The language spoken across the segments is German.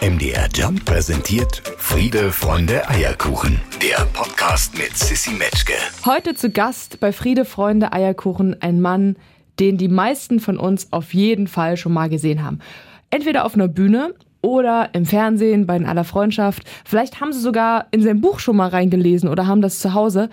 MDR Jump präsentiert Friede, Freunde, Eierkuchen. Der Podcast mit Sissy Metzke. Heute zu Gast bei Friede, Freunde, Eierkuchen ein Mann, den die meisten von uns auf jeden Fall schon mal gesehen haben. Entweder auf einer Bühne oder im Fernsehen bei In aller Freundschaft. Vielleicht haben sie sogar in sein Buch schon mal reingelesen oder haben das zu Hause.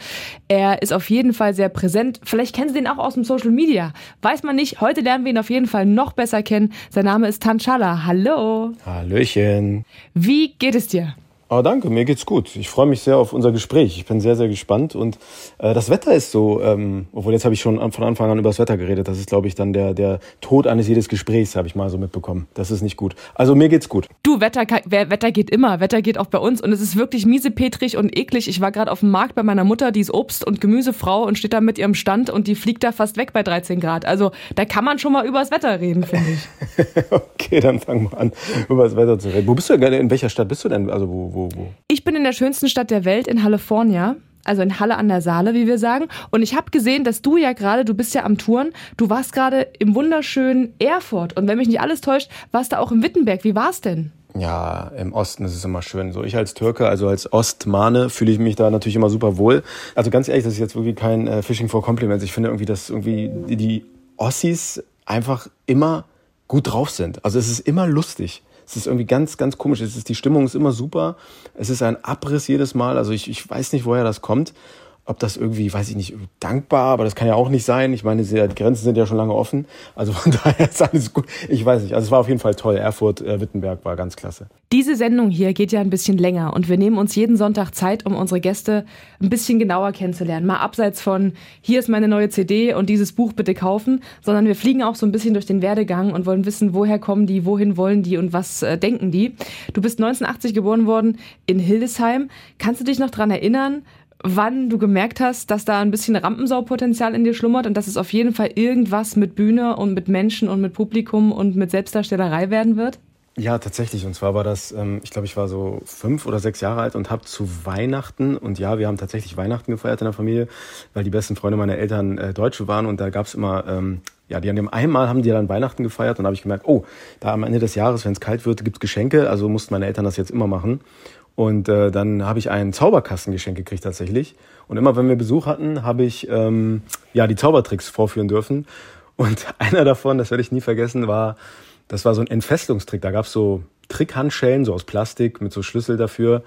Er ist auf jeden Fall sehr präsent. Vielleicht kennen Sie den auch aus dem Social Media. Weiß man nicht. Heute lernen wir ihn auf jeden Fall noch besser kennen. Sein Name ist Tanchala. Hallo. Hallöchen. Wie geht es dir? Oh, danke, mir geht's gut. Ich freue mich sehr auf unser Gespräch. Ich bin sehr, sehr gespannt. Und äh, das Wetter ist so, ähm, obwohl jetzt habe ich schon von Anfang an über das Wetter geredet. Das ist, glaube ich, dann der, der Tod eines jedes Gesprächs, habe ich mal so mitbekommen. Das ist nicht gut. Also mir geht's gut. Du, Wetter, Wetter geht immer. Wetter geht auch bei uns. Und es ist wirklich miesepetrig und eklig. Ich war gerade auf dem Markt bei meiner Mutter, die ist Obst- und Gemüsefrau und steht da mit ihrem Stand und die fliegt da fast weg bei 13 Grad. Also da kann man schon mal über das Wetter reden, finde ich. okay, dann fangen wir an, über das Wetter zu reden. Wo bist du denn? In welcher Stadt bist du denn? Also wo, wo, wo? Ich bin in der schönsten Stadt der Welt, in California. Also in Halle an der Saale, wie wir sagen. Und ich habe gesehen, dass du ja gerade, du bist ja am Touren, du warst gerade im wunderschönen Erfurt. Und wenn mich nicht alles täuscht, warst du auch im Wittenberg. Wie war's denn? Ja, im Osten ist es immer schön. So ich als Türke, also als Ostmane, fühle ich mich da natürlich immer super wohl. Also ganz ehrlich, das ist jetzt wirklich kein äh, Fishing for Compliments. Ich finde irgendwie, dass irgendwie die, die Ossis einfach immer gut drauf sind. Also es ist immer lustig. Es ist irgendwie ganz, ganz komisch. Es ist, die Stimmung ist immer super. Es ist ein Abriss jedes Mal. Also ich, ich weiß nicht, woher das kommt ob das irgendwie, weiß ich nicht, dankbar, aber das kann ja auch nicht sein. Ich meine, die Grenzen sind ja schon lange offen. Also von daher ist alles gut. Ich weiß nicht. Also es war auf jeden Fall toll. Erfurt, äh, Wittenberg war ganz klasse. Diese Sendung hier geht ja ein bisschen länger und wir nehmen uns jeden Sonntag Zeit, um unsere Gäste ein bisschen genauer kennenzulernen. Mal abseits von, hier ist meine neue CD und dieses Buch bitte kaufen, sondern wir fliegen auch so ein bisschen durch den Werdegang und wollen wissen, woher kommen die, wohin wollen die und was äh, denken die. Du bist 1980 geboren worden in Hildesheim. Kannst du dich noch dran erinnern, wann du gemerkt hast, dass da ein bisschen Rampensaupotenzial in dir schlummert und dass es auf jeden Fall irgendwas mit Bühne und mit Menschen und mit Publikum und mit Selbstdarstellerei werden wird? Ja, tatsächlich. Und zwar war das, ähm, ich glaube, ich war so fünf oder sechs Jahre alt und habe zu Weihnachten, und ja, wir haben tatsächlich Weihnachten gefeiert in der Familie, weil die besten Freunde meiner Eltern äh, Deutsche waren und da gab es immer, ähm, ja, die an dem einmal haben die dann Weihnachten gefeiert und da habe ich gemerkt, oh, da am Ende des Jahres, wenn es kalt wird, gibt's Geschenke, also mussten meine Eltern das jetzt immer machen. Und äh, dann habe ich ein Zauberkastengeschenk gekriegt tatsächlich. Und immer wenn wir Besuch hatten, habe ich ähm, ja die Zaubertricks vorführen dürfen. Und einer davon, das werde ich nie vergessen, war, das war so ein Entfesselungstrick. Da gab es so Trickhandschellen, so aus Plastik mit so Schlüssel dafür.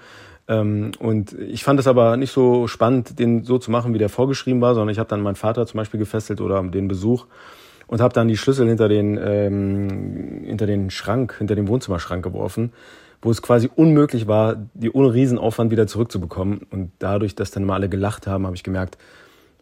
Ähm, und ich fand es aber nicht so spannend, den so zu machen, wie der vorgeschrieben war, sondern ich habe dann meinen Vater zum Beispiel gefesselt oder den Besuch und habe dann die Schlüssel hinter den, ähm, hinter den Schrank, hinter den Wohnzimmerschrank geworfen wo es quasi unmöglich war, die ohne Riesenaufwand wieder zurückzubekommen. Und dadurch, dass dann mal alle gelacht haben, habe ich gemerkt,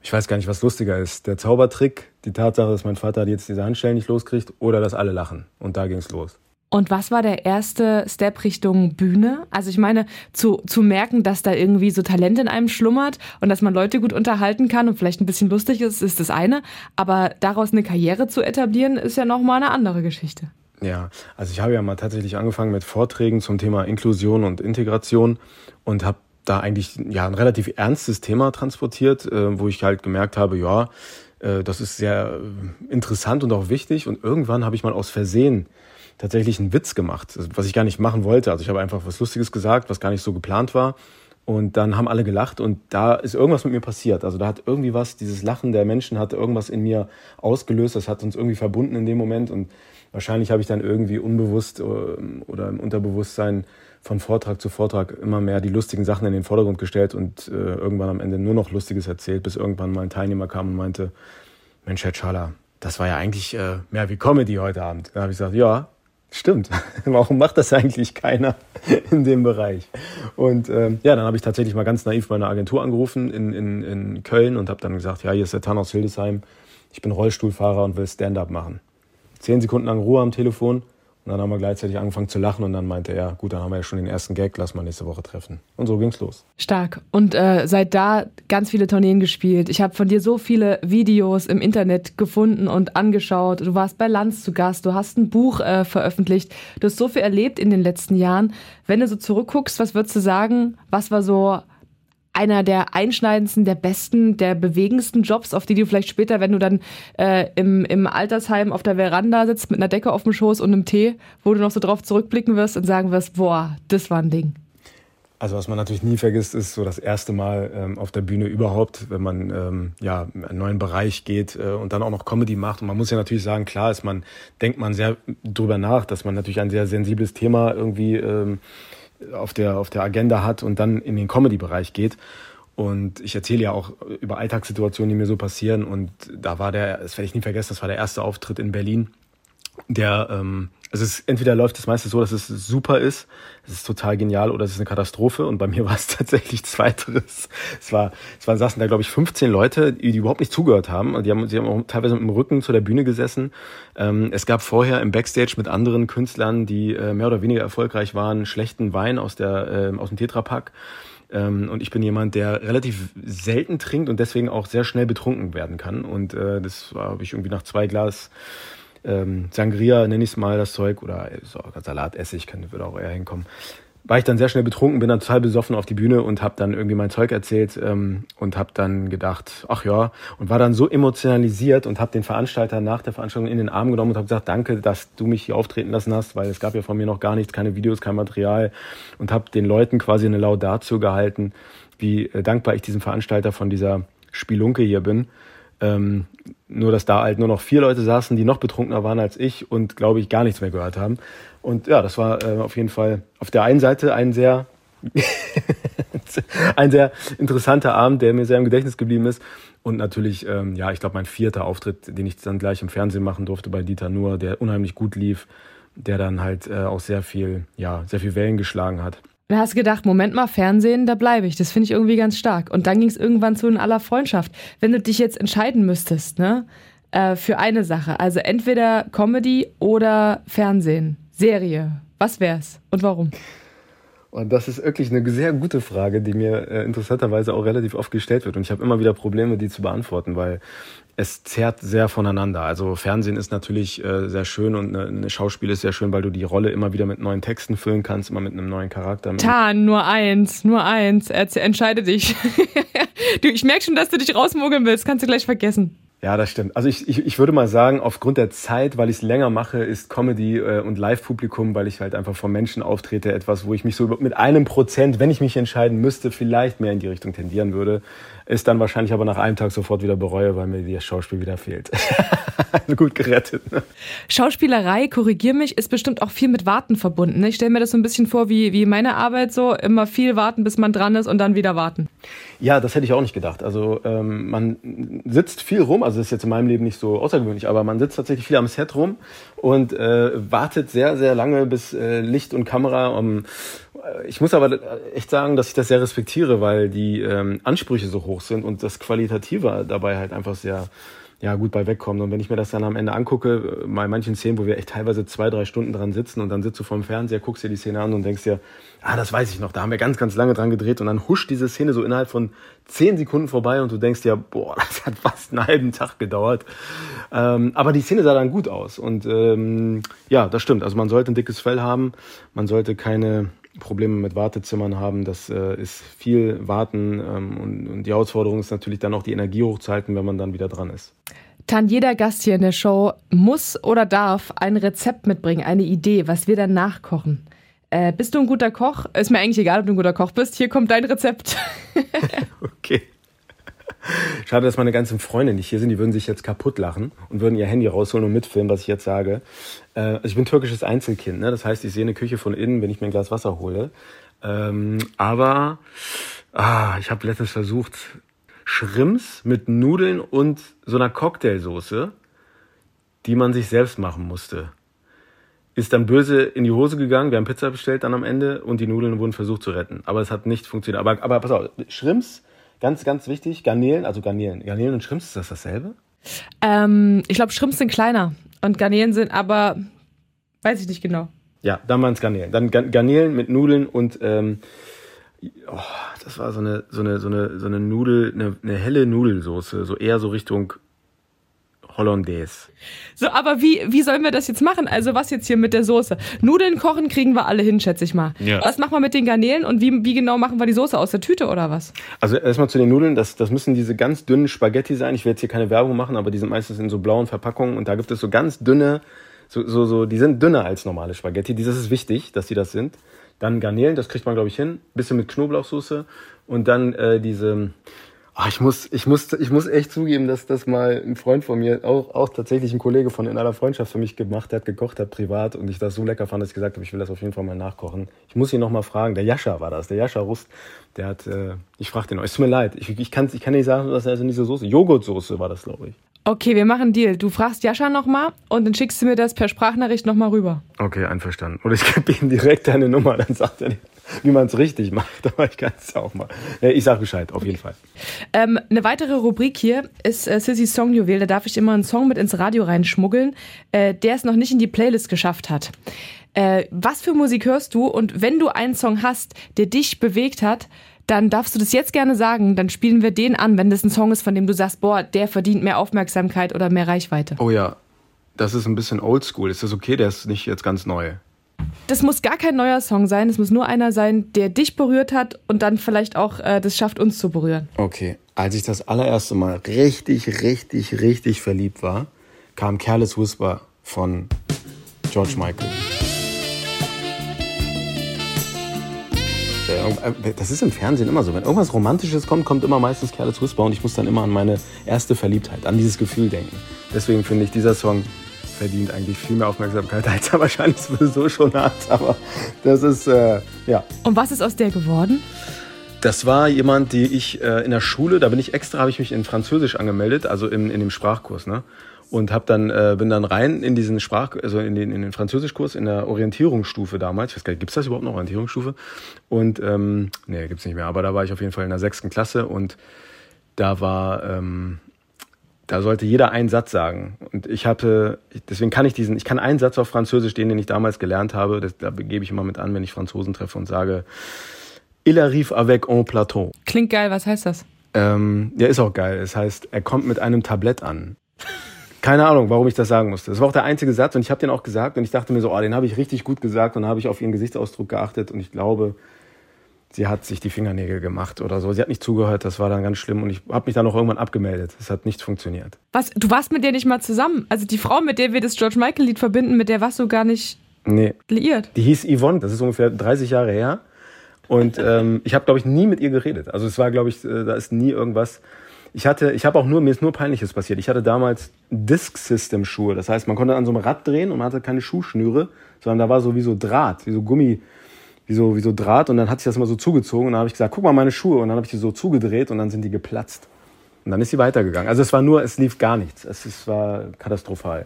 ich weiß gar nicht, was lustiger ist. Der Zaubertrick, die Tatsache, dass mein Vater jetzt diese Handstellen nicht loskriegt oder dass alle lachen. Und da ging es los. Und was war der erste Step Richtung Bühne? Also ich meine, zu, zu merken, dass da irgendwie so Talent in einem schlummert und dass man Leute gut unterhalten kann und vielleicht ein bisschen lustig ist, ist das eine. Aber daraus eine Karriere zu etablieren, ist ja nochmal eine andere Geschichte. Ja, also ich habe ja mal tatsächlich angefangen mit Vorträgen zum Thema Inklusion und Integration und habe da eigentlich ja ein relativ ernstes Thema transportiert, äh, wo ich halt gemerkt habe, ja, äh, das ist sehr äh, interessant und auch wichtig. Und irgendwann habe ich mal aus Versehen tatsächlich einen Witz gemacht, was ich gar nicht machen wollte. Also ich habe einfach was Lustiges gesagt, was gar nicht so geplant war. Und dann haben alle gelacht und da ist irgendwas mit mir passiert. Also da hat irgendwie was, dieses Lachen der Menschen hat irgendwas in mir ausgelöst. Das hat uns irgendwie verbunden in dem Moment und wahrscheinlich habe ich dann irgendwie unbewusst ähm, oder im Unterbewusstsein von Vortrag zu Vortrag immer mehr die lustigen Sachen in den Vordergrund gestellt und äh, irgendwann am Ende nur noch Lustiges erzählt, bis irgendwann mal ein Teilnehmer kam und meinte, Mensch, Herr Schala, das war ja eigentlich äh, mehr wie Comedy heute Abend. Da habe ich gesagt, ja, stimmt. Warum macht das eigentlich keiner in dem Bereich? Und ähm, ja, dann habe ich tatsächlich mal ganz naiv meine Agentur angerufen in, in, in Köln und habe dann gesagt, ja, hier ist der Tan aus Hildesheim, ich bin Rollstuhlfahrer und will Stand-up machen zehn Sekunden lang Ruhe am Telefon und dann haben wir gleichzeitig angefangen zu lachen und dann meinte er, gut, dann haben wir ja schon den ersten Gag, lass mal nächste Woche treffen. Und so ging's los. Stark. Und äh, seit da ganz viele Tourneen gespielt. Ich habe von dir so viele Videos im Internet gefunden und angeschaut. Du warst bei Lanz zu Gast, du hast ein Buch äh, veröffentlicht. Du hast so viel erlebt in den letzten Jahren. Wenn du so zurückguckst, was würdest du sagen, was war so einer der einschneidendsten, der besten, der bewegendsten Jobs, auf die du vielleicht später, wenn du dann äh, im, im Altersheim auf der Veranda sitzt mit einer Decke auf dem Schoß und einem Tee, wo du noch so drauf zurückblicken wirst und sagen wirst, boah, das war ein Ding. Also was man natürlich nie vergisst, ist so das erste Mal ähm, auf der Bühne überhaupt, wenn man ähm, ja in einen neuen Bereich geht äh, und dann auch noch Comedy macht. Und man muss ja natürlich sagen, klar ist man, denkt man sehr drüber nach, dass man natürlich ein sehr sensibles Thema irgendwie ähm, auf der auf der Agenda hat und dann in den Comedy-Bereich geht. Und ich erzähle ja auch über Alltagssituationen, die mir so passieren. Und da war der, das werde ich nie vergessen, das war der erste Auftritt in Berlin der, ähm, also es ist, entweder läuft es meistens so, dass es super ist, es ist total genial, oder es ist eine Katastrophe. Und bei mir war es tatsächlich zweiteres. Es war, es waren saßen da glaube ich 15 Leute, die, die überhaupt nicht zugehört haben. Die haben, sie haben auch teilweise mit dem Rücken zu der Bühne gesessen. Ähm, es gab vorher im Backstage mit anderen Künstlern, die äh, mehr oder weniger erfolgreich waren, schlechten Wein aus der äh, aus dem Tetrapack. Ähm, und ich bin jemand, der relativ selten trinkt und deswegen auch sehr schnell betrunken werden kann. Und äh, das habe ich irgendwie nach zwei Glas ähm, Sangria, nenne ich es mal, das Zeug, oder so, Salatessig, kann, würde auch eher hinkommen. War ich dann sehr schnell betrunken, bin dann total besoffen auf die Bühne und habe dann irgendwie mein Zeug erzählt ähm, und habe dann gedacht, ach ja, und war dann so emotionalisiert und habe den Veranstalter nach der Veranstaltung in den Arm genommen und habe gesagt, danke, dass du mich hier auftreten lassen hast, weil es gab ja von mir noch gar nichts, keine Videos, kein Material und habe den Leuten quasi eine Laudatio gehalten, wie äh, dankbar ich diesem Veranstalter von dieser Spielunke hier bin ähm, nur, dass da halt nur noch vier Leute saßen, die noch betrunkener waren als ich und, glaube ich, gar nichts mehr gehört haben. Und ja, das war äh, auf jeden Fall auf der einen Seite ein sehr, ein sehr interessanter Abend, der mir sehr im Gedächtnis geblieben ist. Und natürlich, ähm, ja, ich glaube, mein vierter Auftritt, den ich dann gleich im Fernsehen machen durfte bei Dieter Nuhr, der unheimlich gut lief, der dann halt äh, auch sehr viel, ja, sehr viel Wellen geschlagen hat. Da hast du gedacht, Moment mal, Fernsehen, da bleibe ich. Das finde ich irgendwie ganz stark. Und dann ging es irgendwann zu in aller Freundschaft. Wenn du dich jetzt entscheiden müsstest, ne, äh, für eine Sache, also entweder Comedy oder Fernsehen, Serie, was wär's und warum? Und das ist wirklich eine sehr gute Frage, die mir äh, interessanterweise auch relativ oft gestellt wird. Und ich habe immer wieder Probleme, die zu beantworten, weil es zerrt sehr voneinander. Also Fernsehen ist natürlich äh, sehr schön und eine, eine Schauspiel ist sehr schön, weil du die Rolle immer wieder mit neuen Texten füllen kannst, immer mit einem neuen Charakter. Tan, nur eins, nur eins. Entscheide dich. du, ich merke schon, dass du dich rausmogeln willst. Kannst du gleich vergessen. Ja, das stimmt. Also ich, ich, ich würde mal sagen, aufgrund der Zeit, weil ich es länger mache, ist Comedy äh, und Live-Publikum, weil ich halt einfach vor Menschen auftrete, etwas, wo ich mich so mit einem Prozent, wenn ich mich entscheiden müsste, vielleicht mehr in die Richtung tendieren würde ist dann wahrscheinlich aber nach einem Tag sofort wieder bereue, weil mir das Schauspiel wieder fehlt. Gut gerettet. Ne? Schauspielerei, korrigier mich, ist bestimmt auch viel mit Warten verbunden. Ne? Ich stelle mir das so ein bisschen vor wie, wie meine Arbeit so, immer viel warten, bis man dran ist und dann wieder warten. Ja, das hätte ich auch nicht gedacht. Also ähm, man sitzt viel rum, also das ist jetzt in meinem Leben nicht so außergewöhnlich, aber man sitzt tatsächlich viel am Set rum und äh, wartet sehr, sehr lange, bis äh, Licht und Kamera um ich muss aber echt sagen, dass ich das sehr respektiere, weil die ähm, Ansprüche so hoch sind und das Qualitative dabei halt einfach sehr ja, gut bei wegkommt. Und wenn ich mir das dann am Ende angucke, bei äh, manchen Szenen, wo wir echt teilweise zwei, drei Stunden dran sitzen und dann sitzt du vorm Fernseher, guckst dir die Szene an und denkst dir, ah, das weiß ich noch, da haben wir ganz, ganz lange dran gedreht und dann huscht diese Szene so innerhalb von zehn Sekunden vorbei und du denkst dir, boah, das hat fast einen halben Tag gedauert. Ähm, aber die Szene sah dann gut aus und ähm, ja, das stimmt. Also man sollte ein dickes Fell haben, man sollte keine Probleme mit Wartezimmern haben. Das äh, ist viel Warten ähm, und, und die Herausforderung ist natürlich dann auch die Energie hochzuhalten, wenn man dann wieder dran ist. Tan, jeder Gast hier in der Show muss oder darf ein Rezept mitbringen, eine Idee, was wir dann nachkochen. Äh, bist du ein guter Koch? Ist mir eigentlich egal, ob du ein guter Koch bist. Hier kommt dein Rezept. okay. Schade, dass meine ganzen Freunde nicht hier sind. Die würden sich jetzt kaputt lachen und würden ihr Handy rausholen und mitfilmen, was ich jetzt sage. Äh, also ich bin türkisches Einzelkind. Ne? Das heißt, ich sehe eine Küche von innen, wenn ich mir ein Glas Wasser hole. Ähm, aber ah, ich habe letztens versucht, Schrimps mit Nudeln und so einer Cocktailsoße, die man sich selbst machen musste. Ist dann böse in die Hose gegangen. Wir haben Pizza bestellt dann am Ende und die Nudeln wurden versucht zu retten. Aber es hat nicht funktioniert. Aber, aber pass auf, Schrimps Ganz, ganz wichtig, Garnelen, also Garnelen. Garnelen und Schrimps, ist das dasselbe? Ähm, ich glaube, Schrimps sind kleiner und Garnelen sind aber, weiß ich nicht genau. Ja, dann waren es Garnelen. Dann Garnelen mit Nudeln und ähm, oh, das war so eine, so eine, so eine, so eine Nudel, eine, eine helle Nudelsoße, so eher so Richtung Hollandaise. So, aber wie, wie sollen wir das jetzt machen? Also was jetzt hier mit der Soße? Nudeln kochen kriegen wir alle hin, schätze ich mal. Ja. Was machen wir mit den Garnelen und wie, wie genau machen wir die Soße aus der Tüte oder was? Also erstmal zu den Nudeln, das, das müssen diese ganz dünnen Spaghetti sein. Ich will jetzt hier keine Werbung machen, aber die sind meistens in so blauen Verpackungen und da gibt es so ganz dünne, so, so, so die sind dünner als normale Spaghetti. Das ist wichtig, dass die das sind. Dann Garnelen, das kriegt man glaube ich hin. Bisschen mit Knoblauchsoße und dann äh, diese Ach, ich muss, ich muss, ich muss echt zugeben, dass das mal ein Freund von mir, auch, auch tatsächlich ein Kollege von in aller Freundschaft für mich gemacht hat, gekocht hat privat und ich das so lecker fand, dass ich gesagt habe, ich will das auf jeden Fall mal nachkochen. Ich muss ihn noch mal fragen. Der Jascha war das, der Jascha Rust. Der hat, äh, ich frage den, es tut mir leid, ich, ich kann, ich kann nicht sagen, dass er also diese Soße, Joghurtsoße war das, glaube ich. Okay, wir machen einen Deal. Du fragst Jascha nochmal und dann schickst du mir das per Sprachnachricht nochmal rüber. Okay, einverstanden. Oder ich gebe ihm direkt deine Nummer, dann sagt er, wie man es richtig macht. Aber ich kann es auch mal. Ich sage Bescheid, auf jeden Fall. Ähm, eine weitere Rubrik hier ist äh, Sissy Song Juwel. Da darf ich immer einen Song mit ins Radio reinschmuggeln, äh, der es noch nicht in die Playlist geschafft hat. Äh, was für Musik hörst du? Und wenn du einen Song hast, der dich bewegt hat, dann darfst du das jetzt gerne sagen. Dann spielen wir den an, wenn das ein Song ist, von dem du sagst, boah, der verdient mehr Aufmerksamkeit oder mehr Reichweite. Oh ja, das ist ein bisschen oldschool. Ist das okay? Der ist nicht jetzt ganz neu. Das muss gar kein neuer Song sein. Es muss nur einer sein, der dich berührt hat und dann vielleicht auch äh, das schafft, uns zu berühren. Okay. Als ich das allererste Mal richtig, richtig, richtig verliebt war, kam Careless Whisper von George Michael. Das ist im Fernsehen immer so. Wenn irgendwas Romantisches kommt, kommt immer meistens Careless Whisper und ich muss dann immer an meine erste Verliebtheit, an dieses Gefühl denken. Deswegen finde ich, dieser Song verdient eigentlich viel mehr Aufmerksamkeit, als er wahrscheinlich sowieso schon hat. Aber das ist, äh, ja. Und was ist aus der geworden? Das war jemand, die ich äh, in der Schule, da bin ich extra, habe ich mich in Französisch angemeldet, also in, in dem Sprachkurs, ne? Und hab dann, äh, bin dann rein in diesen Sprach, also in den, in den Französischkurs in der Orientierungsstufe damals. Ich weiß gar nicht, gibt's das überhaupt noch, Orientierungsstufe? Und, ähm, nee, gibt's nicht mehr. Aber da war ich auf jeden Fall in der sechsten Klasse und da war, ähm, da sollte jeder einen Satz sagen. Und ich hatte, deswegen kann ich diesen, ich kann einen Satz auf Französisch, den, den ich damals gelernt habe, das, da gebe ich immer mit an, wenn ich Franzosen treffe und sage, Il arrive avec un plateau. Klingt geil, was heißt das? Ähm, ja, ist auch geil. Es heißt, er kommt mit einem Tablett an. Keine Ahnung, warum ich das sagen musste. Das war auch der einzige Satz und ich habe den auch gesagt und ich dachte mir so, oh, den habe ich richtig gut gesagt und habe ich auf ihren Gesichtsausdruck geachtet und ich glaube, sie hat sich die Fingernägel gemacht oder so. Sie hat nicht zugehört, das war dann ganz schlimm und ich habe mich dann auch irgendwann abgemeldet. Es hat nicht funktioniert. Was? Du warst mit der nicht mal zusammen? Also die Frau, mit der wir das George Michael Lied verbinden, mit der warst du gar nicht nee. liiert? Die hieß Yvonne, das ist ungefähr 30 Jahre her. Und ähm, ich habe, glaube ich, nie mit ihr geredet. Also es war, glaube ich, äh, da ist nie irgendwas. Ich hatte, ich habe auch nur, mir ist nur Peinliches passiert. Ich hatte damals Disk System Schuhe. Das heißt, man konnte an so einem Rad drehen und man hatte keine Schuhschnüre, sondern da war so wie so Draht, wie so Gummi, wie so, wie so Draht und dann hat sich das immer so zugezogen und dann habe ich gesagt, guck mal meine Schuhe und dann habe ich die so zugedreht und dann sind die geplatzt. Und dann ist sie weitergegangen. Also es war nur, es lief gar nichts. Es, es war katastrophal.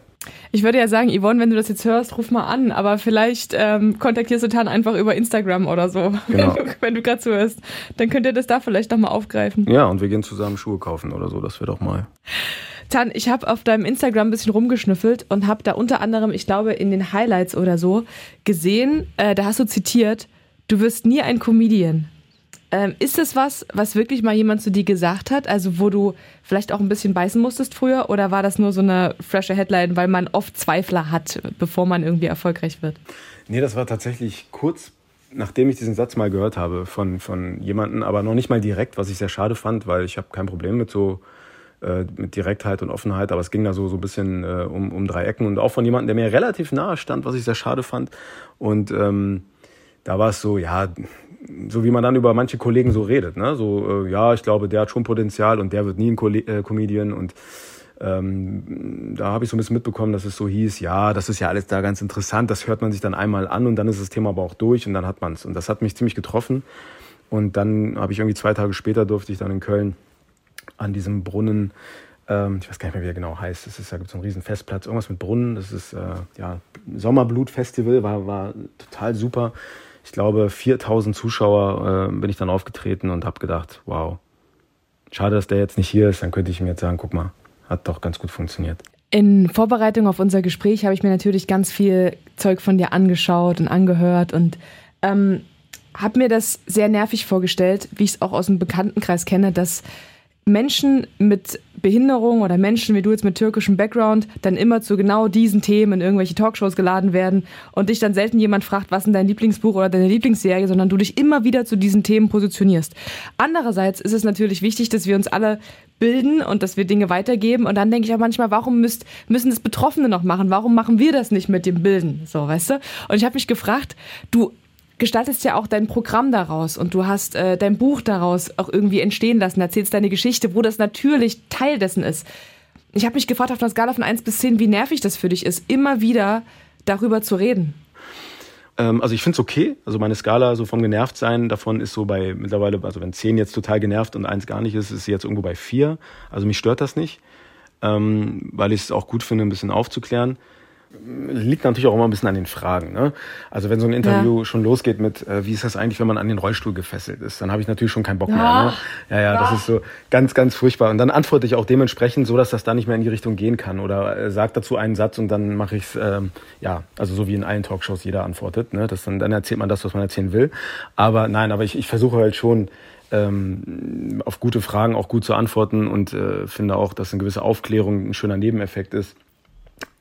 Ich würde ja sagen, Yvonne, wenn du das jetzt hörst, ruf mal an, aber vielleicht ähm, kontaktierst du Tan einfach über Instagram oder so, genau. wenn du, wenn du gerade zuhörst. Dann könnt ihr das da vielleicht nochmal aufgreifen. Ja, und wir gehen zusammen Schuhe kaufen oder so, das wäre doch mal. Tan, ich habe auf deinem Instagram ein bisschen rumgeschnüffelt und habe da unter anderem, ich glaube, in den Highlights oder so gesehen, äh, da hast du zitiert, du wirst nie ein Comedian. Ähm, ist das was, was wirklich mal jemand zu dir gesagt hat? Also wo du vielleicht auch ein bisschen beißen musstest früher? Oder war das nur so eine frische Headline, weil man oft Zweifler hat, bevor man irgendwie erfolgreich wird? Nee, das war tatsächlich kurz nachdem ich diesen Satz mal gehört habe von, von jemandem, aber noch nicht mal direkt, was ich sehr schade fand, weil ich habe kein Problem mit so äh, mit Direktheit und Offenheit, aber es ging da so, so ein bisschen äh, um, um drei Ecken und auch von jemandem, der mir relativ nahe stand, was ich sehr schade fand. Und ähm, da war es so, ja, so wie man dann über manche Kollegen so redet, ne? So, äh, ja, ich glaube, der hat schon Potenzial und der wird nie ein Co äh, Comedian und ähm, da habe ich so ein bisschen mitbekommen, dass es so hieß, ja, das ist ja alles da ganz interessant, das hört man sich dann einmal an und dann ist das Thema aber auch durch und dann hat man es. Und das hat mich ziemlich getroffen. Und dann habe ich irgendwie zwei Tage später durfte ich dann in Köln an diesem Brunnen, ähm, ich weiß gar nicht mehr, wie er genau heißt, das ist, da gibt es so einen riesen Festplatz, irgendwas mit Brunnen, das ist äh, ja Sommerblut-Festival, war, war total super ich glaube, 4000 Zuschauer äh, bin ich dann aufgetreten und habe gedacht, wow, schade, dass der jetzt nicht hier ist. Dann könnte ich mir jetzt sagen, guck mal, hat doch ganz gut funktioniert. In Vorbereitung auf unser Gespräch habe ich mir natürlich ganz viel Zeug von dir angeschaut und angehört und ähm, habe mir das sehr nervig vorgestellt, wie ich es auch aus dem Bekanntenkreis kenne, dass Menschen mit Behinderung oder Menschen wie du jetzt mit türkischem Background dann immer zu genau diesen Themen in irgendwelche Talkshows geladen werden und dich dann selten jemand fragt, was ist dein Lieblingsbuch oder deine Lieblingsserie, sondern du dich immer wieder zu diesen Themen positionierst. Andererseits ist es natürlich wichtig, dass wir uns alle bilden und dass wir Dinge weitergeben. Und dann denke ich auch manchmal, warum müsst, müssen das Betroffene noch machen? Warum machen wir das nicht mit dem Bilden? So, weißt du? Und ich habe mich gefragt, du gestaltest ja auch dein Programm daraus und du hast äh, dein Buch daraus auch irgendwie entstehen lassen, erzählst deine Geschichte, wo das natürlich Teil dessen ist. Ich habe mich gefragt auf einer Skala von 1 bis 10, wie nervig das für dich ist, immer wieder darüber zu reden. Ähm, also ich finde es okay. Also meine Skala so vom Genervtsein davon ist so bei mittlerweile, also wenn 10 jetzt total genervt und 1 gar nicht ist, ist sie jetzt irgendwo bei 4. Also mich stört das nicht, ähm, weil ich es auch gut finde, ein bisschen aufzuklären liegt natürlich auch immer ein bisschen an den Fragen. Ne? Also wenn so ein Interview ja. schon losgeht mit, äh, wie ist das eigentlich, wenn man an den Rollstuhl gefesselt ist, dann habe ich natürlich schon keinen Bock ja. mehr. Ne? Ja, ja, ja, das ist so ganz, ganz furchtbar. Und dann antworte ich auch dementsprechend so, dass das da nicht mehr in die Richtung gehen kann. Oder äh, sag dazu einen Satz und dann mache ich es, ähm, ja, also so wie in allen Talkshows jeder antwortet. Ne? Das dann, dann erzählt man das, was man erzählen will. Aber nein, aber ich, ich versuche halt schon, ähm, auf gute Fragen auch gut zu antworten und äh, finde auch, dass eine gewisse Aufklärung ein schöner Nebeneffekt ist.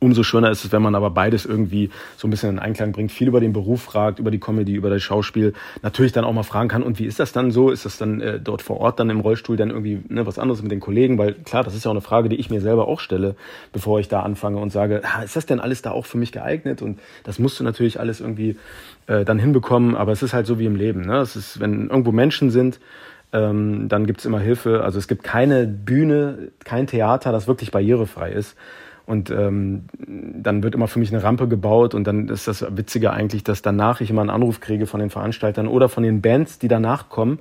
Umso schöner ist es, wenn man aber beides irgendwie so ein bisschen in Einklang bringt, viel über den Beruf fragt, über die Comedy, über das Schauspiel, natürlich dann auch mal fragen kann, und wie ist das dann so? Ist das dann äh, dort vor Ort dann im Rollstuhl dann irgendwie ne, was anderes mit den Kollegen? Weil klar, das ist ja auch eine Frage, die ich mir selber auch stelle, bevor ich da anfange und sage, ah, ist das denn alles da auch für mich geeignet? Und das musst du natürlich alles irgendwie äh, dann hinbekommen, aber es ist halt so wie im Leben. Ne? Es ist, wenn irgendwo Menschen sind, ähm, dann gibt's immer Hilfe. Also es gibt keine Bühne, kein Theater, das wirklich barrierefrei ist. Und ähm, dann wird immer für mich eine Rampe gebaut und dann ist das Witzige eigentlich, dass danach ich immer einen Anruf kriege von den Veranstaltern oder von den Bands, die danach kommen,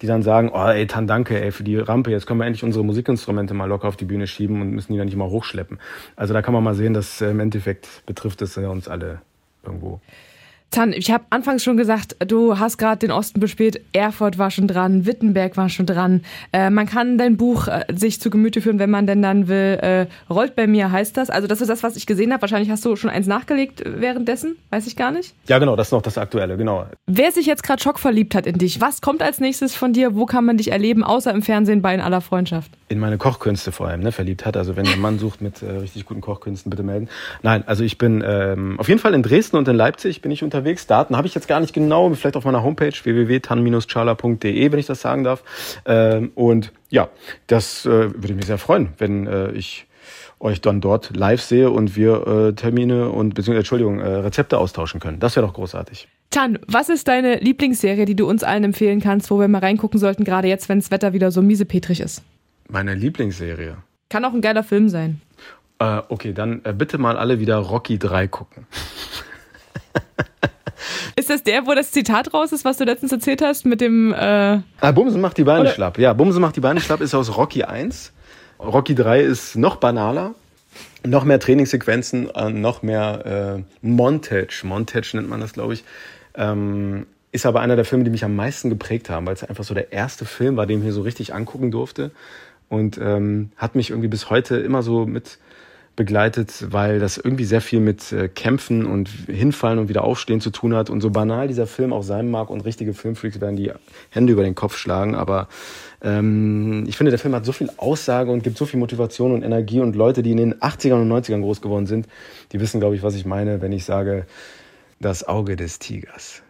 die dann sagen, oh ey, Tan, danke ey, für die Rampe, jetzt können wir endlich unsere Musikinstrumente mal locker auf die Bühne schieben und müssen die dann nicht mal hochschleppen. Also da kann man mal sehen, dass äh, im Endeffekt betrifft es uns alle irgendwo. Tan, ich habe anfangs schon gesagt, du hast gerade den Osten bespielt, Erfurt war schon dran, Wittenberg war schon dran. Äh, man kann dein Buch äh, sich zu Gemüte führen, wenn man denn dann will. Äh, Rollt bei mir heißt das. Also das ist das, was ich gesehen habe. Wahrscheinlich hast du schon eins nachgelegt währenddessen, weiß ich gar nicht. Ja, genau, das ist noch das Aktuelle, genau. Wer sich jetzt gerade schockverliebt hat in dich, was kommt als nächstes von dir? Wo kann man dich erleben, außer im Fernsehen bei In aller Freundschaft? In meine Kochkünste vor allem, ne, verliebt hat. Also wenn ihr einen Mann sucht mit äh, richtig guten Kochkünsten, bitte melden. Nein, also ich bin ähm, auf jeden Fall in Dresden und in Leipzig bin ich unterwegs. Daten habe ich jetzt gar nicht genau, vielleicht auf meiner Homepage www.tan-charla.de, wenn ich das sagen darf. Ähm, und ja, das äh, würde mich sehr freuen, wenn äh, ich euch dann dort live sehe und wir äh, Termine und beziehungsweise Entschuldigung, äh, Rezepte austauschen können. Das wäre doch großartig. Tan, was ist deine Lieblingsserie, die du uns allen empfehlen kannst, wo wir mal reingucken sollten, gerade jetzt, wenn das Wetter wieder so miesepetrig ist? Meine Lieblingsserie. Kann auch ein geiler Film sein. Äh, okay, dann bitte mal alle wieder Rocky 3 gucken. Ist das der, wo das Zitat raus ist, was du letztens erzählt hast mit dem. Äh ah, Bumsen macht die Beine Oder? schlapp. Ja, Bumsen macht die Beine schlapp ist aus Rocky 1. Rocky 3 ist noch banaler. Noch mehr Trainingssequenzen, äh, noch mehr äh, Montage. Montage nennt man das, glaube ich. Ähm, ist aber einer der Filme, die mich am meisten geprägt haben, weil es einfach so der erste Film war, den ich mir so richtig angucken durfte. Und ähm, hat mich irgendwie bis heute immer so mit begleitet, weil das irgendwie sehr viel mit äh, Kämpfen und Hinfallen und wieder aufstehen zu tun hat. Und so banal dieser Film auch sein mag und richtige Filmfreaks werden die Hände über den Kopf schlagen. Aber ähm, ich finde, der Film hat so viel Aussage und gibt so viel Motivation und Energie. Und Leute, die in den 80ern und 90ern groß geworden sind, die wissen, glaube ich, was ich meine, wenn ich sage, das Auge des Tigers.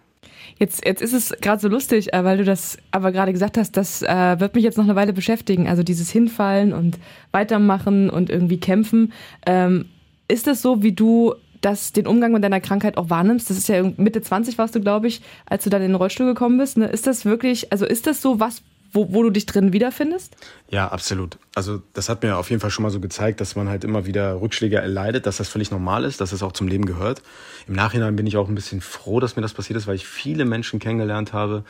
Jetzt, jetzt ist es gerade so lustig, äh, weil du das aber gerade gesagt hast, das äh, wird mich jetzt noch eine Weile beschäftigen. Also dieses Hinfallen und weitermachen und irgendwie kämpfen. Ähm, ist das so, wie du das, den Umgang mit deiner Krankheit auch wahrnimmst? Das ist ja Mitte 20 warst du, glaube ich, als du dann in den Rollstuhl gekommen bist. Ne? Ist das wirklich, also ist das so was, wo, wo du dich drin wiederfindest? Ja, absolut. Also das hat mir auf jeden Fall schon mal so gezeigt, dass man halt immer wieder Rückschläge erleidet, dass das völlig normal ist, dass es auch zum Leben gehört. Im Nachhinein bin ich auch ein bisschen froh, dass mir das passiert ist, weil ich viele Menschen kennengelernt habe,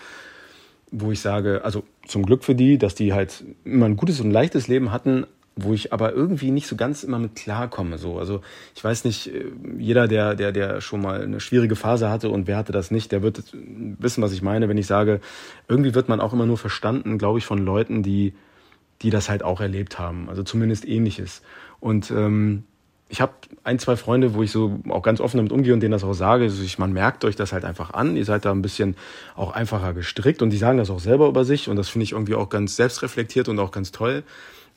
wo ich sage, also zum Glück für die, dass die halt immer ein gutes und leichtes Leben hatten, wo ich aber irgendwie nicht so ganz immer mit klarkomme. So. Also ich weiß nicht, äh, jeder, der, der, der schon mal eine schwierige Phase hatte und wer hatte das nicht, der wird wissen, was ich meine, wenn ich sage, irgendwie wird man auch immer nur verstanden, glaube ich, von Leuten, die, die das halt auch erlebt haben. Also zumindest ähnliches. Und ähm, ich habe ein, zwei Freunde, wo ich so auch ganz offen damit umgehe und denen das auch sage. Also ich, man merkt euch das halt einfach an. Ihr seid da ein bisschen auch einfacher gestrickt und die sagen das auch selber über sich und das finde ich irgendwie auch ganz selbstreflektiert und auch ganz toll.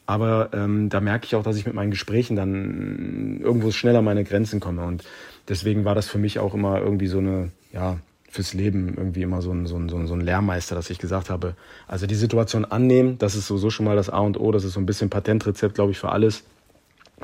Aber ähm, da merke ich auch, dass ich mit meinen Gesprächen dann irgendwo schneller an meine Grenzen komme. Und deswegen war das für mich auch immer irgendwie so eine, ja, fürs Leben irgendwie immer so ein, so, ein, so ein Lehrmeister, dass ich gesagt habe, also die Situation annehmen, das ist sowieso schon mal das A und O, das ist so ein bisschen Patentrezept, glaube ich, für alles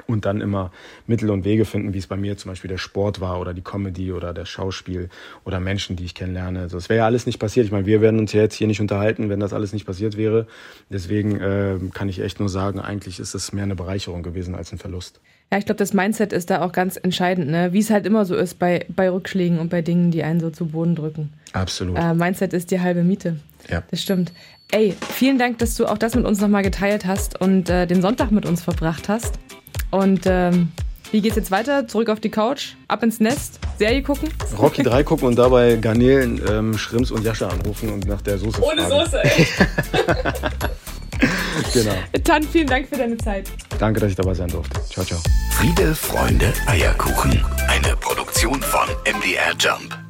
und dann immer Mittel und Wege finden, wie es bei mir zum Beispiel der Sport war oder die Comedy oder der Schauspiel oder Menschen, die ich kennenlerne. Also das wäre ja alles nicht passiert. Ich meine, wir werden uns ja jetzt hier nicht unterhalten, wenn das alles nicht passiert wäre. Deswegen äh, kann ich echt nur sagen, eigentlich ist es mehr eine Bereicherung gewesen als ein Verlust. Ja, ich glaube, das Mindset ist da auch ganz entscheidend, ne? wie es halt immer so ist bei, bei Rückschlägen und bei Dingen, die einen so zu Boden drücken. Absolut. Äh, Mindset ist die halbe Miete. Ja. Das stimmt. Ey, vielen Dank, dass du auch das mit uns nochmal geteilt hast und äh, den Sonntag mit uns verbracht hast. Und ähm, wie geht's jetzt weiter? Zurück auf die Couch, ab ins Nest, Serie gucken? Rocky 3 gucken und dabei Garnelen, ähm, Schrimps und Jascha anrufen und nach der Soße Ohne fragen. Soße, ey. Genau. Tan, vielen Dank für deine Zeit. Danke, dass ich dabei sein durfte. Ciao, ciao. Friede, Freunde, Eierkuchen. Eine Produktion von MDR Jump.